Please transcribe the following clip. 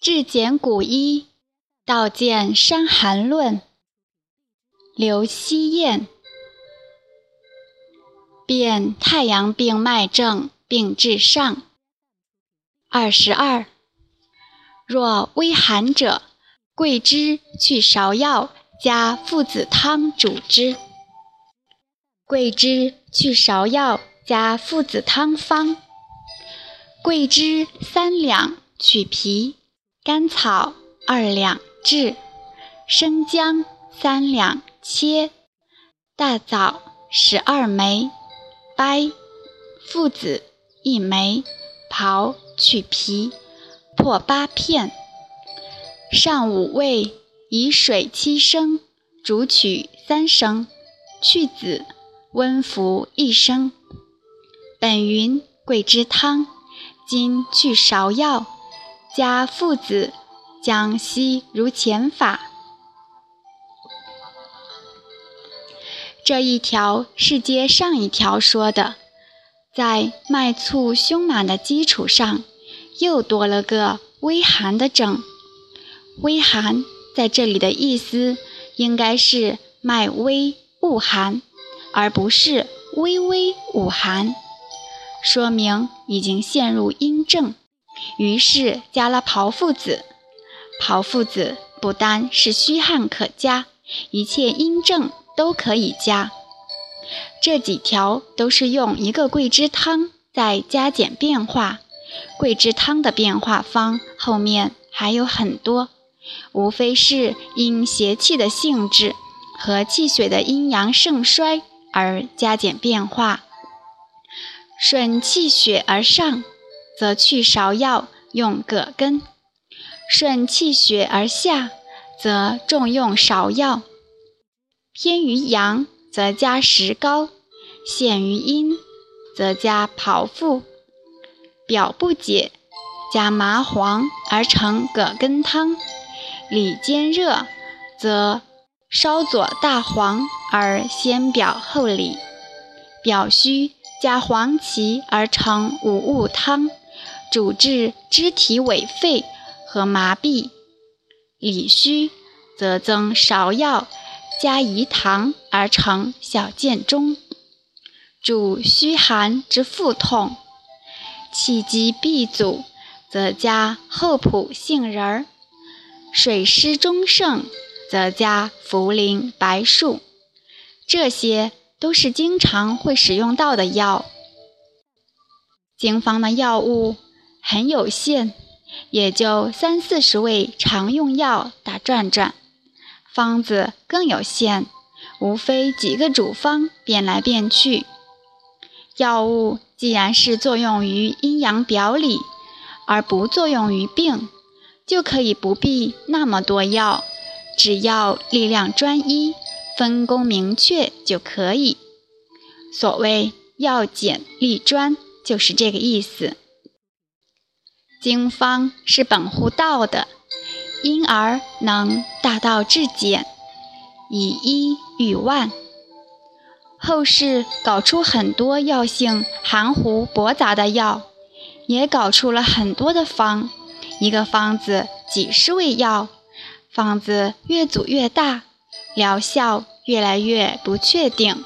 至简古医，道见《伤寒论》。刘希燕，辨太阳病脉症病治上。二十二，若微寒者，桂枝去芍药加附子汤主之。桂枝去芍药加附子汤方：桂枝三两，去皮。甘草二两炙，生姜三两切，大枣十二枚，掰，附子一枚，刨去皮，破八片。上五味，以水七升，煮取三升，去子，温服一升。本云桂枝汤，今去芍药。加附子，将息如前法。这一条是接上一条说的，在脉促胸满的基础上，又多了个微寒的症。微寒在这里的意思，应该是脉微恶寒，而不是微微恶寒，说明已经陷入阴症。于是加了炮附子，炮附子不单是虚汗可加，一切阴症都可以加。这几条都是用一个桂枝汤在加减变化，桂枝汤的变化方后面还有很多，无非是因邪气的性质和气血的阴阳盛衰而加减变化，顺气血而上。则去芍药用葛根，顺气血而下，则重用芍药；偏于阳，则加石膏；陷于阴，则加炮附。表不解，加麻黄而成葛根汤；里兼热，则烧佐大黄而先表后里；表虚，加黄芪而成五物汤。主治肢体痿废和麻痹，里虚则增芍药加饴糖而成小建中，主虚寒之腹痛，气机闭阻则加厚朴杏仁儿，水湿中盛则加茯苓白术，这些都是经常会使用到的药。经方的药物。很有限，也就三四十味常用药打转转，方子更有限，无非几个主方变来变去。药物既然是作用于阴阳表里，而不作用于病，就可以不必那么多药，只要力量专一，分工明确就可以。所谓药简力专，就是这个意思。经方是本乎道的，因而能大道至简，以一喻万。后世搞出很多药性含糊驳杂的药，也搞出了很多的方，一个方子几十味药，方子越组越大，疗效越来越不确定。